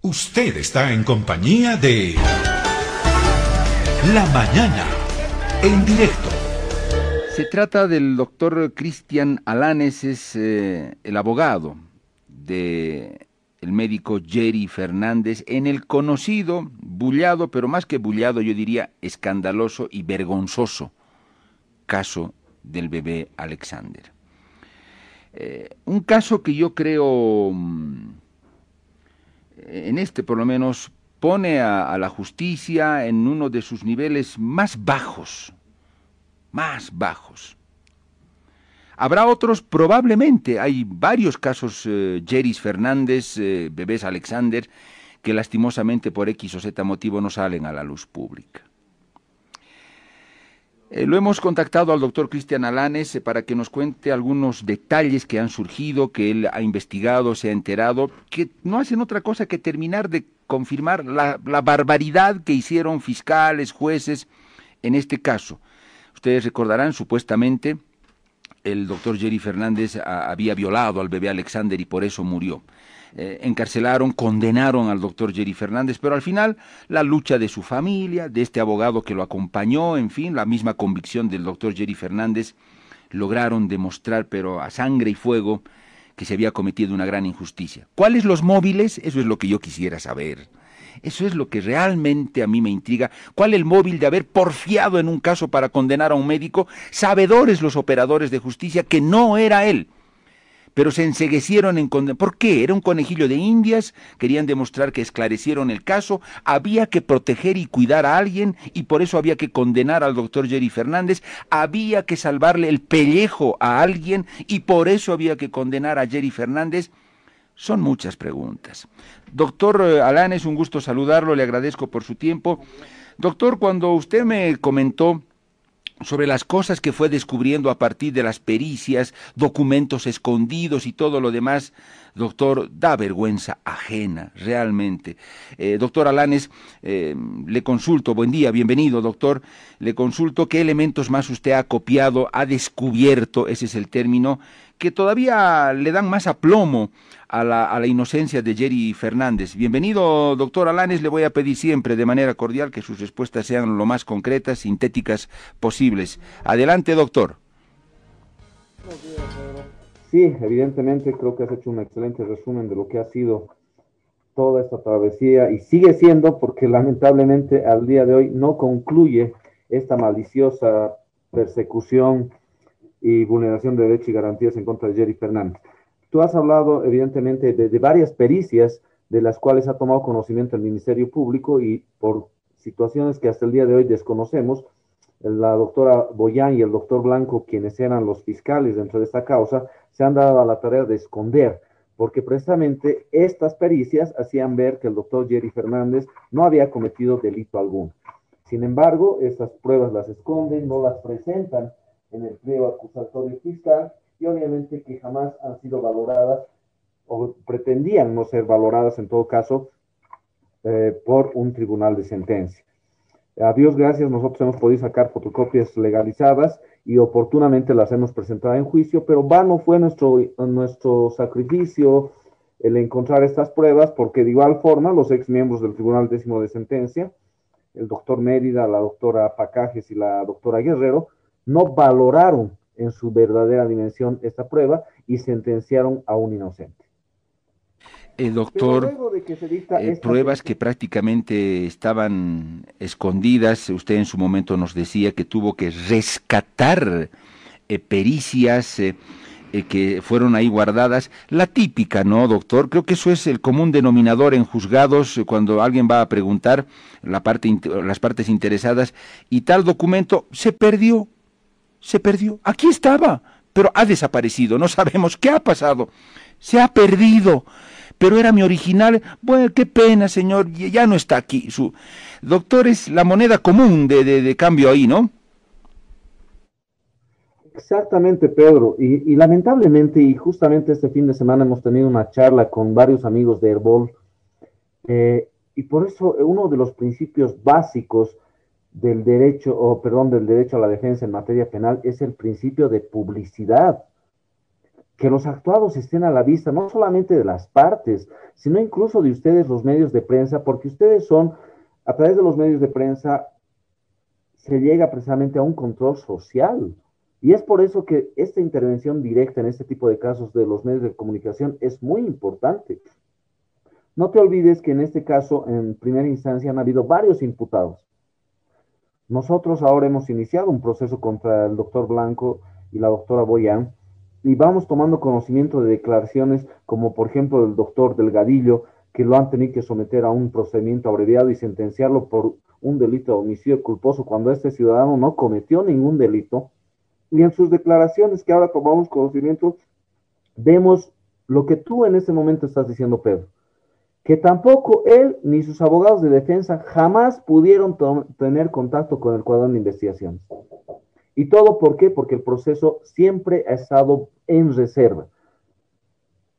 Usted está en compañía de La Mañana, en directo. Se trata del doctor Cristian Alanes, es eh, el abogado de el médico Jerry Fernández en el conocido, bullado, pero más que bullado, yo diría escandaloso y vergonzoso caso del bebé Alexander. Eh, un caso que yo creo, mm, en este por lo menos, pone a, la justicia en uno de sus niveles más bajos, más bajos. Habrá otros, probablemente, hay varios casos, eh, Jeris Fernández, eh, bebés Alexander, que lastimosamente por X o Z motivo no salen a la luz pública. Eh, lo hemos contactado al doctor Cristian Alanes eh, para que nos cuente algunos detalles que han surgido, que él ha investigado, se ha enterado, que no hacen otra cosa que terminar de confirmar la, la barbaridad que hicieron fiscales, jueces, en este caso. Ustedes recordarán, supuestamente, el doctor Jerry Fernández había violado al bebé Alexander y por eso murió. Eh, encarcelaron, condenaron al doctor Jerry Fernández, pero al final la lucha de su familia, de este abogado que lo acompañó, en fin, la misma convicción del doctor Jerry Fernández, lograron demostrar, pero a sangre y fuego, que se había cometido una gran injusticia. ¿Cuáles los móviles? Eso es lo que yo quisiera saber. Eso es lo que realmente a mí me intriga. ¿Cuál el móvil de haber porfiado en un caso para condenar a un médico? Sabedores los operadores de justicia que no era él. Pero se enseguecieron en. ¿Por qué? Era un conejillo de indias, querían demostrar que esclarecieron el caso, había que proteger y cuidar a alguien y por eso había que condenar al doctor Jerry Fernández, había que salvarle el pellejo a alguien y por eso había que condenar a Jerry Fernández. Son muchas preguntas. Doctor eh, Alán, es un gusto saludarlo, le agradezco por su tiempo. Doctor, cuando usted me comentó sobre las cosas que fue descubriendo a partir de las pericias, documentos escondidos y todo lo demás, doctor, da vergüenza ajena, realmente. Eh, doctor Alanes, eh, le consulto, buen día, bienvenido, doctor, le consulto qué elementos más usted ha copiado, ha descubierto, ese es el término, que todavía le dan más aplomo a la, inocencia de Jerry Fernández. Bienvenido, doctor Alanes. Le voy a pedir siempre, de manera cordial, que sus respuestas sean lo más concretas, sintéticas posibles. Adelante, doctor. Sí, evidentemente creo que has hecho un excelente resumen de lo que ha sido toda esta travesía y sigue siendo porque lamentablemente al día de hoy no concluye esta maliciosa persecución y vulneración de derechos y garantías en contra de Jerry Fernández. Tú has hablado, evidentemente, de, varias pericias de las cuales ha tomado conocimiento el Ministerio Público y por situaciones que hasta el día de hoy desconocemos, la doctora Boyán y el doctor Blanco, quienes eran los fiscales dentro de esta causa, se han dado a la tarea de esconder, porque precisamente estas pericias hacían ver que el doctor Jerry Fernández no había cometido delito alguno. Sin embargo, estas pruebas las esconden, no las presentan en el pliego acusatorio fiscal y obviamente que jamás han sido valoradas o pretendían no ser valoradas en todo caso eh, por un tribunal de sentencia. A Dios gracias, nosotros hemos podido sacar fotocopias legalizadas y oportunamente las hemos presentado en juicio, pero vano fue nuestro, nuestro sacrificio el encontrar estas pruebas, porque de igual forma los ex miembros del Tribunal Décimo de Sentencia, el doctor Mérida, la doctora Pacajes y la doctora Guerrero, no valoraron en su verdadera dimensión esta prueba y sentenciaron a un inocente. Eh, doctor, eh, pruebas que prácticamente estaban escondidas, usted en su momento nos decía que tuvo que rescatar eh, pericias eh, que fueron ahí guardadas, la típica, ¿no, doctor? Creo que eso es el común denominador en juzgados cuando alguien va a preguntar la parte, las partes interesadas y tal documento se perdió, se perdió, aquí estaba, pero ha desaparecido, no sabemos qué ha pasado, se ha perdido pero era mi original. Bueno, qué pena, señor, ya no está aquí. Su doctor es la moneda común de, de, de cambio ahí, ¿no? Exactamente, Pedro. Y, lamentablemente, y justamente este fin de semana hemos tenido una charla con varios amigos de Herbol, eh, y por eso uno de los principios básicos del derecho, o perdón, del derecho a la defensa en materia penal es el principio de publicidad. que los actuados estén a la vista, no solamente de las partes, sino incluso de ustedes, los medios de prensa, porque ustedes son, a través de los medios de prensa, se llega precisamente a un control social. Y es por eso que esta intervención directa en este tipo de casos de los medios de comunicación es muy importante. No te olvides que en este caso, en primera instancia, han habido varios imputados. Nosotros ahora hemos iniciado un proceso contra el doctor Blanco y la doctora Boyan y vamos tomando conocimiento de declaraciones como por ejemplo el doctor Delgadillo, que lo han tenido que someter a un procedimiento abreviado y sentenciarlo por un delito de homicidio culposo cuando este ciudadano no cometió ningún delito. Y en sus declaraciones que ahora tomamos conocimiento, vemos lo que tú en este momento estás diciendo, Pedro que tampoco él ni sus abogados de defensa jamás pudieron tener contacto con el cuadrón de investigaciones. ¿Y todo por qué? Porque el proceso siempre ha estado en reserva.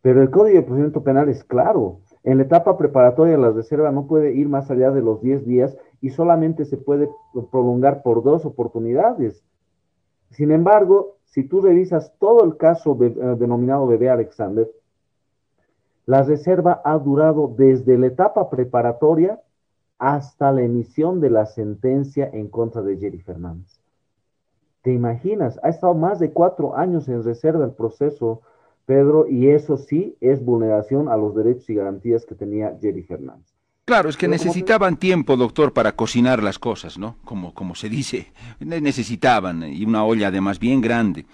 Pero el Código de Procedimiento Penal es claro. En la etapa preparatoria la reserva no puede ir más allá de los 10 días y solamente se puede prolongar por dos oportunidades. Sin embargo, si tú revisas todo el caso eh, denominado Bebé Alexander, la reserva ha durado desde la etapa preparatoria hasta la emisión de la sentencia en contra de Jerry Fernández. ¿Te imaginas? Ha estado más de cuatro años en reserva el proceso, Pedro, y eso sí es vulneración a los derechos y garantías que tenía Jerry Fernández. Claro, es que necesitaban tiempo, doctor, para cocinar las cosas, ¿no? Como, como se dice, necesitaban, y una olla además bien grande.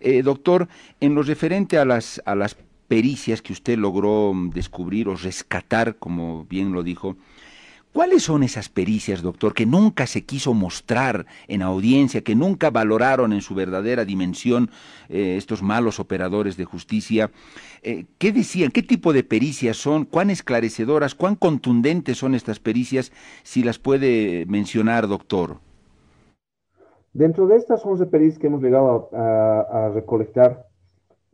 Eh, doctor, en lo referente a las, a las pericias que usted logró mm, descubrir o rescatar, como bien lo dijo, ¿Cuáles son esas pericias, doctor, que nunca se quiso mostrar en audiencia, que nunca valoraron en su verdadera dimensión eh, estos malos operadores de justicia? Eh, ¿Qué decían? ¿Qué tipo de pericias son? ¿Cuán esclarecedoras? ¿Cuán contundentes son estas pericias? Si las puede mencionar, doctor. Dentro de estas 11 pericias que hemos llegado a recolectar,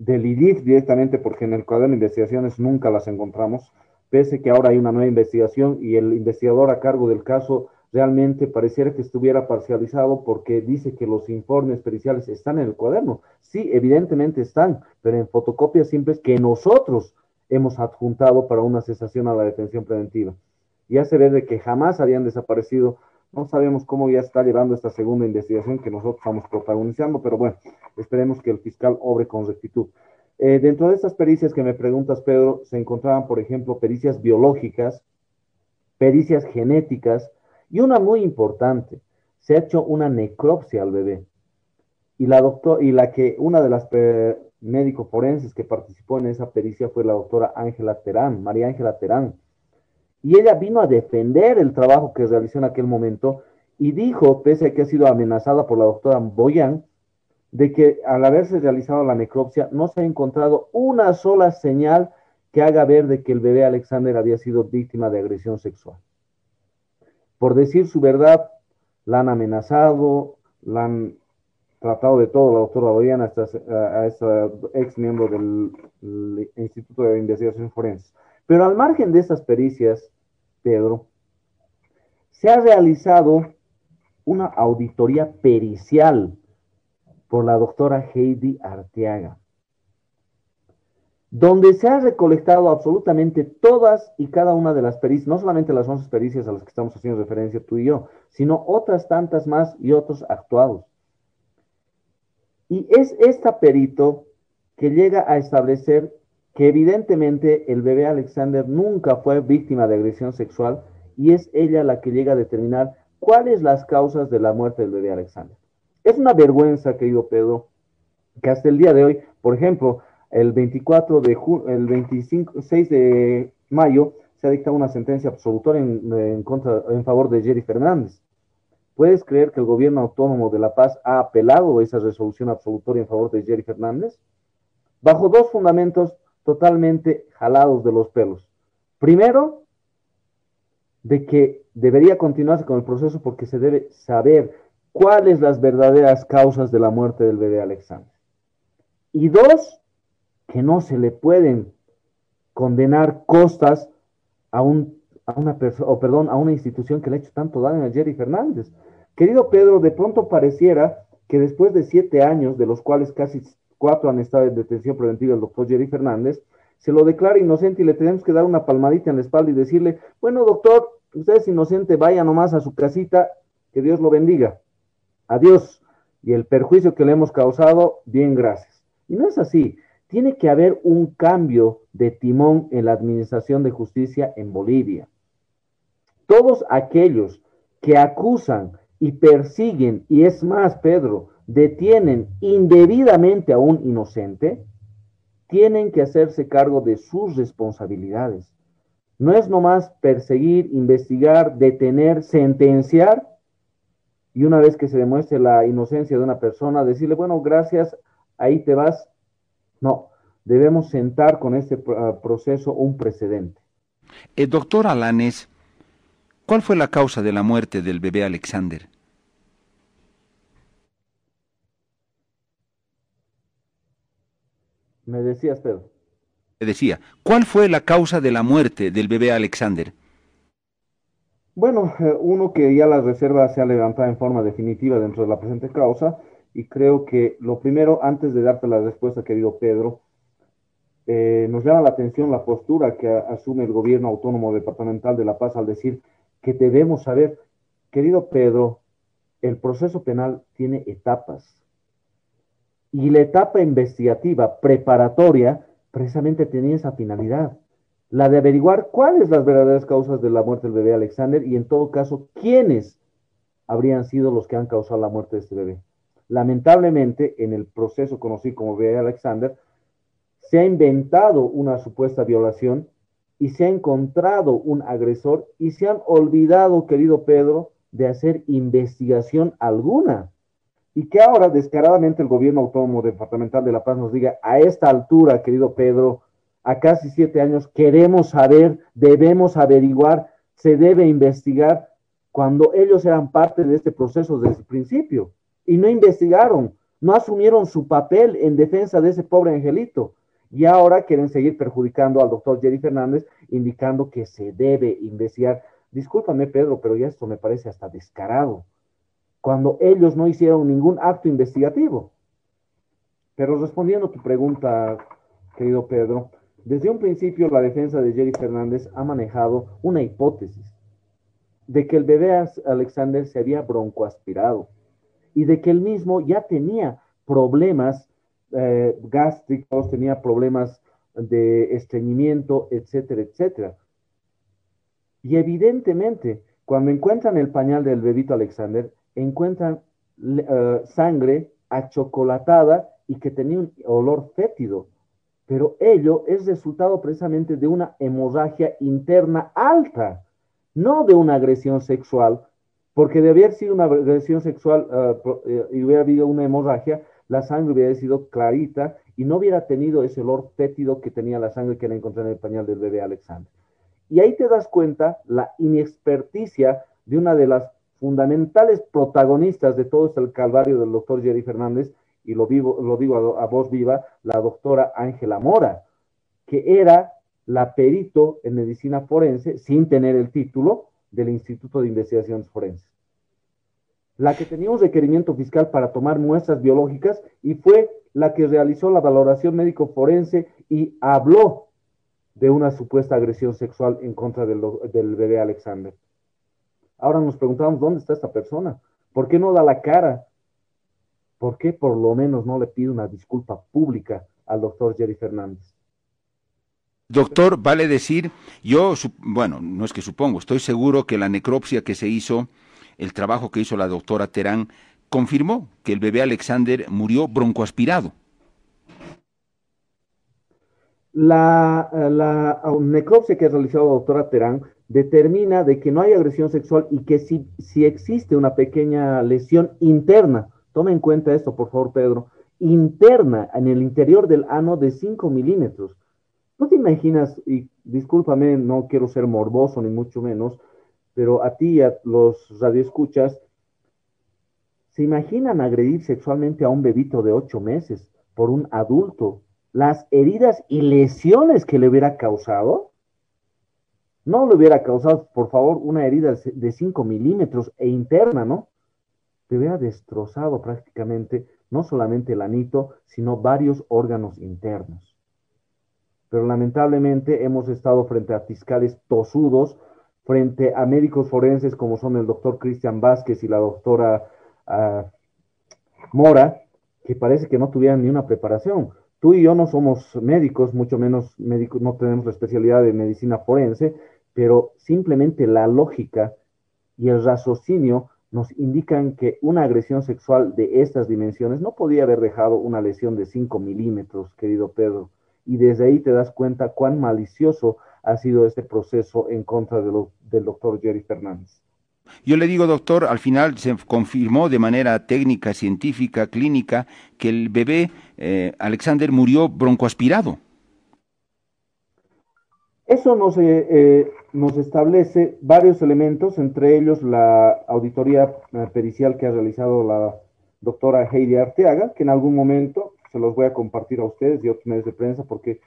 del IDIF directamente, porque en el cuaderno de investigaciones nunca las encontramos, pese que ahora hay una nueva investigación y el investigador a cargo del caso realmente pareciera que estuviera parcializado porque dice que los informes periciales están en el cuaderno. Sí, evidentemente están, pero en fotocopias simples que nosotros hemos adjuntado para una cesación a la detención preventiva. Ya se ve de que jamás habían desaparecido no sabemos cómo ya está llevando esta segunda investigación que nosotros estamos protagonizando, pero bueno, esperemos que el fiscal obre con rectitud. Eh, dentro de estas pericias que me preguntas, Pedro, se encontraban, por ejemplo, pericias biológicas, pericias genéticas y una muy importante, se ha hecho una necropsia al bebé. Y la, doctor, y la que una de las médicos forenses que participó en esa pericia fue la doctora Ángela Terán, María Ángela Terán y ella vino a defender el trabajo que realizó en aquel momento y dijo, pese a que ha sido amenazada por la doctora Boyan, de que al haberse realizado la necropsia no se ha encontrado una sola señal que haga ver de que el bebé Alexander había sido víctima de agresión sexual. Por decir su verdad, la han amenazado, la han tratado de todo la doctora Boyan a esta, ex miembro del Instituto de Investigación Forense. Pero al margen de estas pericias, Pedro, se ha realizado una auditoría pericial por la doctora Heidi Arteaga, donde se ha recolectado absolutamente todas y cada una de las pericias, no solamente las 11 pericias a las que estamos haciendo referencia tú y yo, sino otras tantas más y otros actuados. Y es esta perito que llega a establecer que evidentemente el bebé Alexander nunca fue víctima de agresión sexual y es ella la que llega a determinar cuáles las causas de la muerte del bebé Alexander. Es una vergüenza, querido Pedro, que hasta el día de hoy, por ejemplo, el 24 de junio, el 25, 6 de mayo, se ha dictado una sentencia absolutoria en, contra, en favor de Jerry Fernández. ¿Puedes creer que el gobierno autónomo de La Paz ha apelado esa resolución absolutoria en favor de Jerry Fernández? Bajo dos fundamentos totalmente jalados de los pelos. Primero, de que debería continuarse con el proceso porque se debe saber cuáles las verdaderas causas de la muerte del bebé Alexander. Y dos, que no se le pueden condenar costas a, un, a una persona, o perdón, a una institución que le ha hecho tanto daño a Jerry Fernández. Querido Pedro, de pronto pareciera que después de siete años, de los cuales casi cuatro han estado en detención preventiva el doctor Jerry Fernández, se lo declara inocente y le tenemos que dar una palmadita en la espalda y decirle, bueno, doctor, usted es inocente, vaya nomás a su casita, que Dios lo bendiga. Adiós. Y el perjuicio que le hemos causado, bien, gracias. Y no es así. Tiene que haber un cambio de timón en la administración de justicia en Bolivia. Todos aquellos que acusan y persiguen, y es más, Pedro, detienen indebidamente a un inocente, tienen que hacerse cargo de sus responsabilidades. No es nomás perseguir, investigar, detener, sentenciar, y una vez que se demuestre la inocencia de una persona, decirle, bueno, gracias, ahí te vas. No, debemos sentar con este ah, proceso un precedente. Eh, doctor Alanes, ¿cuál fue la causa de la muerte del bebé Alexander? Me decías, Pedro. Me decía, ¿cuál fue la causa de la muerte del bebé Alexander? Bueno, eh, uno que ya la reserva se ha levantado en forma definitiva dentro de la presente causa y creo que lo primero, antes de darte la respuesta, querido Pedro, eh, nos llama la atención la postura que asume el gobierno autónomo departamental de La Paz al decir que debemos saber, querido Pedro, el proceso penal tiene etapas y la etapa investigativa preparatoria precisamente tenía esa finalidad, la de averiguar cuáles las verdaderas causas de la muerte del bebé Alexander y en todo caso quiénes habrían sido los que han causado la muerte de este bebé. Lamentablemente, en el proceso conocido como bebé Alexander, se ha inventado una supuesta violación y se ha encontrado un agresor y se han olvidado, querido Pedro, de hacer investigación alguna y que ahora descaradamente el gobierno autónomo departamental de La Paz nos diga, a esta altura, querido Pedro, a casi siete años, queremos saber, debemos averiguar, se debe investigar, cuando ellos eran parte de este proceso desde el principio y no investigaron, no asumieron su papel en defensa de ese pobre angelito. Y ahora quieren seguir perjudicando al doctor Jerry Fernández, indicando que se debe investigar. Discúlpame, Pedro, pero ya esto me parece hasta descarado cuando ellos no hicieron ningún acto investigativo. Pero respondiendo a tu pregunta, querido Pedro, desde un principio la defensa de Jerry Fernández ha manejado una hipótesis de que el bebé Alexander se había broncoaspirado y de que él mismo ya tenía problemas eh, gástricos, tenía problemas de estreñimiento, etcétera, etcétera. Y evidentemente, cuando encuentran el pañal del bebito Alexander, encuentran uh, sangre achocolatada y que tenía un olor fétido, pero ello es resultado precisamente de una hemorragia interna alta, no de una agresión sexual, porque de haber sido una agresión sexual uh, y hubiera habido una hemorragia, la sangre hubiera sido clarita y no hubiera tenido ese olor fétido que tenía la sangre que era encontrada en el pañal del bebé Alexander. Y ahí te das cuenta la inexperticia de una de las fundamentales protagonistas de todo este calvario del doctor Jerry Fernández, y lo, vivo, lo digo a, voz viva, la doctora Ángela Mora, que era la perito en medicina forense, sin tener el título, del Instituto de Investigaciones Forenses. La que tenía un requerimiento fiscal para tomar muestras biológicas y fue la que realizó la valoración médico forense y habló de una supuesta agresión sexual en contra del, del bebé Alexander. Ahora nos preguntamos, ¿dónde está esta persona? ¿Por qué no da la cara? ¿Por qué por lo menos no le pide una disculpa pública al doctor Jerry Fernández? Doctor, vale decir, yo, bueno, no es que supongo, estoy seguro que la necropsia que se hizo, el trabajo que hizo la doctora Terán, confirmó que el bebé Alexander murió broncoaspirado. La, la necropsia que ha realizado la doctora Terán determina de que no hay agresión sexual y que si, si existe una pequeña lesión interna, toma en cuenta esto, por favor, Pedro, interna en el interior del ano de 5 milímetros. ¿No te imaginas, y discúlpame, no quiero ser morboso ni mucho menos, pero a ti y a los radioescuchas, ¿se imaginan agredir sexualmente a un bebito de 8 meses por un adulto? Las heridas y lesiones que le hubiera causado no le hubiera causado, por favor, una herida de 5 milímetros e interna, ¿no? Te hubiera destrozado prácticamente no solamente el anito, sino varios órganos internos. Pero lamentablemente hemos estado frente a fiscales tosudos, frente a médicos forenses como son el doctor Cristian Vázquez y la doctora uh, Mora, que parece que no tuvieran ni una preparación. Tú y yo no somos médicos, mucho menos médicos, no tenemos la especialidad de medicina forense, pero simplemente la lógica y el raciocinio nos indican que una agresión sexual de estas dimensiones no podía haber dejado una lesión de 5 milímetros, querido Pedro. Y desde ahí te das cuenta cuán malicioso ha sido este proceso en contra de lo, del doctor Jerry Fernández. Yo le digo, doctor, al final se confirmó de manera técnica, científica, clínica, que el bebé eh, Alexander murió broncoaspirado. Eso nos, eh, eh, nos establece varios elementos, entre ellos la auditoría pericial que ha realizado la doctora Heidi Arteaga, que en algún momento se los voy a compartir a ustedes y otros medios de prensa, porque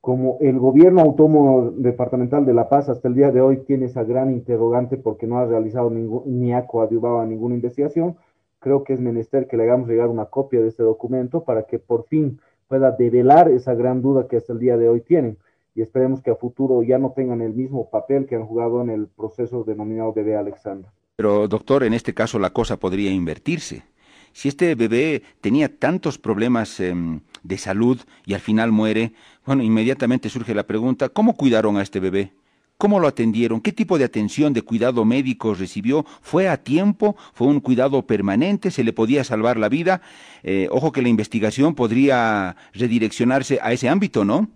como el gobierno autónomo departamental de La Paz hasta el día de hoy tiene esa gran interrogante porque no ha realizado ningún, ni ha coadyuvado a ninguna investigación, creo que es menester que le hagamos llegar una copia de este documento para que por fin pueda develar esa gran duda que hasta el día de hoy tienen. Y esperemos que a futuro ya no tengan el mismo papel que han jugado en el proceso denominado bebé Alexander. Pero doctor, en este caso la cosa podría invertirse. Si este bebé tenía tantos problemas eh, de salud y al final muere, bueno, inmediatamente surge la pregunta, ¿cómo cuidaron a este bebé? ¿Cómo lo atendieron? ¿Qué tipo de atención de cuidado médico recibió? ¿Fue a tiempo? ¿Fue un cuidado permanente? ¿Se le podía salvar la vida? Eh, ojo que la investigación podría redireccionarse a ese ámbito, ¿no?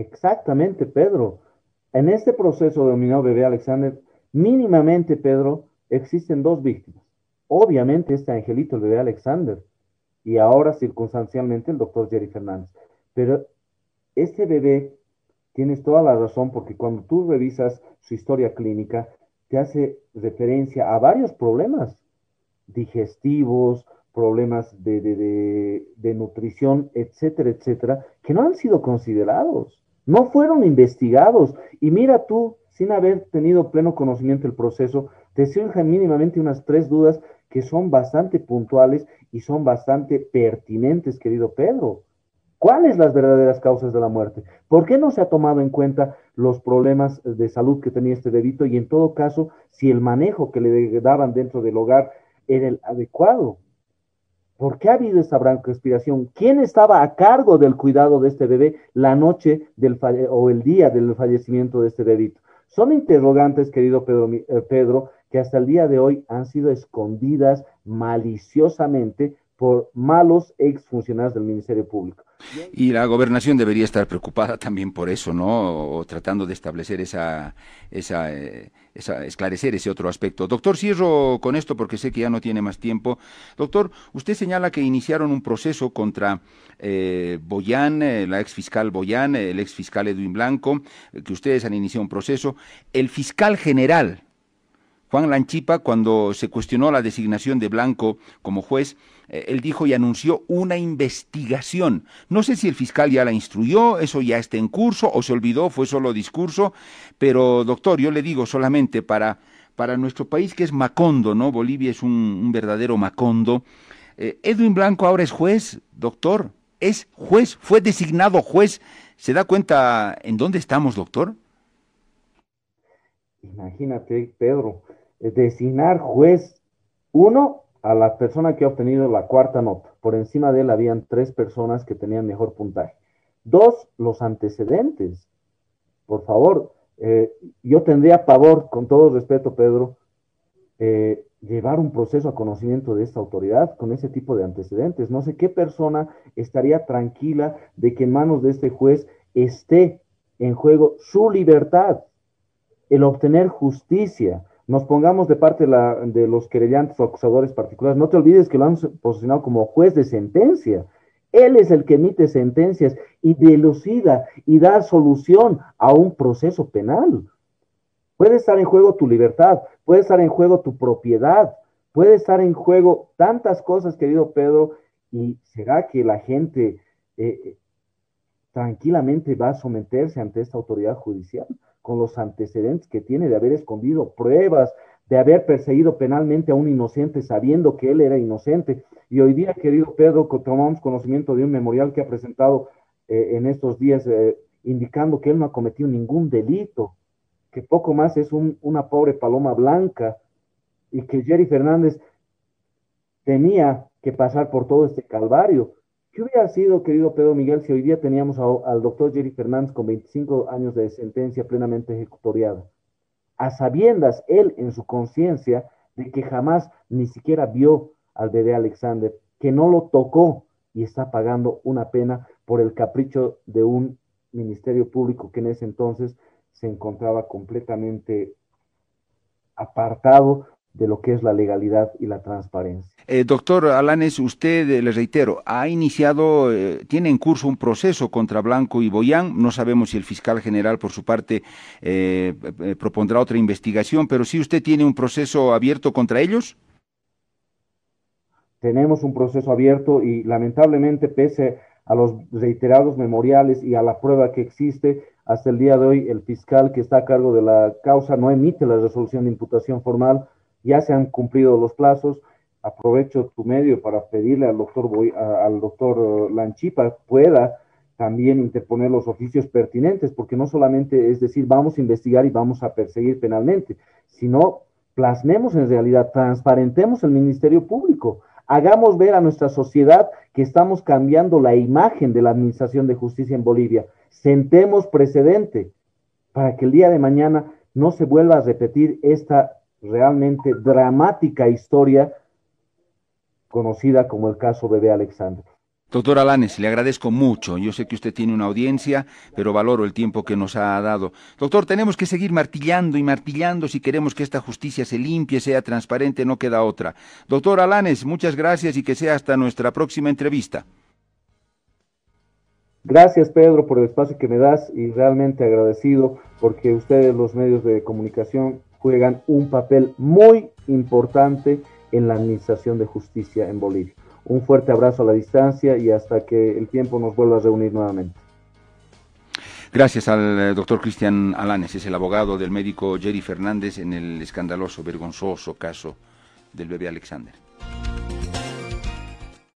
Exactamente, Pedro. En este proceso denominado bebé Alexander, mínimamente, Pedro, existen dos víctimas. Obviamente este angelito, el bebé Alexander, y ahora circunstancialmente el doctor Jerry Fernández. Pero este bebé, tienes toda la razón, porque cuando tú revisas su historia clínica, te hace referencia a varios problemas digestivos, problemas de, de, de, nutrición, etcétera, etcétera, que no han sido considerados, no fueron investigados. Y mira tú, sin haber tenido pleno conocimiento del proceso, te surgen mínimamente unas tres dudas que son bastante puntuales y son bastante pertinentes, querido Pedro. ¿Cuáles las verdaderas causas de la muerte? ¿Por qué no se ha tomado en cuenta los problemas de salud que tenía este bebito y en todo caso si el manejo que le daban dentro del hogar era el adecuado? ¿Por qué ha habido esta respiración? ¿Quién estaba a cargo del cuidado de este bebé la noche del o el día del fallecimiento de este bebito? Son interrogantes, querido Pedro, eh, Pedro, que hasta el día de hoy han sido escondidas maliciosamente por malos exfuncionarios del Ministerio Público. Y la gobernación debería estar preocupada también por eso, ¿no? O tratando de establecer esa, esa, eh, esa, esclarecer ese otro aspecto. Doctor, cierro con esto porque sé que ya no tiene más tiempo. Doctor, usted señala que iniciaron un proceso contra eh, Boyán, eh, la ex fiscal Boyán, el ex fiscal Edwin Blanco, que ustedes han iniciado un proceso. El fiscal general, Juan Lanchipa, cuando se cuestionó la designación de Blanco como juez, eh, él dijo y anunció una investigación. No sé si el fiscal ya la instruyó, eso ya está en curso o se olvidó, fue solo discurso, pero doctor, yo le digo solamente para, para nuestro país que es Macondo, ¿no? Bolivia es un, verdadero Macondo. Eh, Edwin Blanco ahora es juez, doctor, es juez, fue designado juez. ¿Se da cuenta en dónde estamos, doctor? Imagínate, Pedro, designar juez, uno, a la persona que ha obtenido la cuarta nota. Por encima de él habían tres personas que tenían mejor puntaje. Dos, los antecedentes. Por favor, eh, yo tendría pavor, con todo respeto, Pedro, eh, llevar un proceso a conocimiento de esta autoridad con ese tipo de antecedentes. No sé qué persona estaría tranquila de que en manos de este juez esté en juego su libertad, el obtener justicia, nos pongamos de parte de, los querellantes o acusadores particulares. No te olvides que lo han posicionado como juez de sentencia. Él es el que emite sentencias y delucida y da solución a un proceso penal. Puede estar en juego tu libertad, puede estar en juego tu propiedad, puede estar en juego tantas cosas, querido Pedro, y será que la gente eh, tranquilamente va a someterse ante esta autoridad judicial con los antecedentes que tiene de haber escondido pruebas, de haber perseguido penalmente a un inocente sabiendo que él era inocente. Y hoy día, querido Pedro, tomamos conocimiento de un memorial que ha presentado eh, en estos días eh, indicando que él no ha cometido ningún delito, que poco más es una pobre paloma blanca y que Jerry Fernández tenía que pasar por todo este calvario. ¿Qué hubiera sido, querido Pedro Miguel, si hoy día teníamos al doctor Jerry Fernández con 25 años de sentencia plenamente ejecutoriada? A sabiendas, él en su conciencia, de que jamás ni siquiera vio al bebé Alexander, que no lo tocó y está pagando una pena por el capricho de un ministerio público que en ese entonces se encontraba completamente apartado de lo que es la legalidad y la transparencia. Eh, doctor Alanes, usted, eh, le reitero, ha iniciado, eh, tiene en curso un proceso contra Blanco y Boyán. No sabemos si el fiscal general, por su parte, propondrá otra investigación, pero si usted tiene un proceso abierto contra ellos. Tenemos un proceso abierto y lamentablemente, pese a los reiterados memoriales y a la prueba que existe, hasta el día de hoy el fiscal que está a cargo de la causa no emite la resolución de imputación formal ya se han cumplido los plazos. Aprovecho tu medio para pedirle al doctor, al doctor Lanchipa pueda también interponer los oficios pertinentes, porque no solamente es decir, vamos a investigar y vamos a perseguir penalmente, sino plasmemos en realidad, transparentemos el Ministerio Público, hagamos ver a nuestra sociedad que estamos cambiando la imagen de la Administración de Justicia en Bolivia, sentemos precedente para que el día de mañana no se vuelva a repetir esta realmente dramática historia conocida como el caso Bebé Alexander. Doctor Alanes, le agradezco mucho. Yo sé que usted tiene una audiencia, pero valoro el tiempo que nos ha dado. Doctor, tenemos que seguir martillando y martillando si queremos que esta justicia se limpie, sea transparente, no queda otra. Doctor Alanes, muchas gracias y que sea hasta nuestra próxima entrevista. Gracias, Pedro, por el espacio que me das y realmente agradecido porque ustedes, los medios de comunicación, juegan un papel muy importante en la administración de justicia en Bolivia. Un fuerte abrazo a la distancia y hasta que el tiempo nos vuelva a reunir nuevamente. Gracias al eh, doctor Cristian Alanes, es el abogado del médico Jerry Fernández en el escandaloso, vergonzoso caso del bebé Alexander.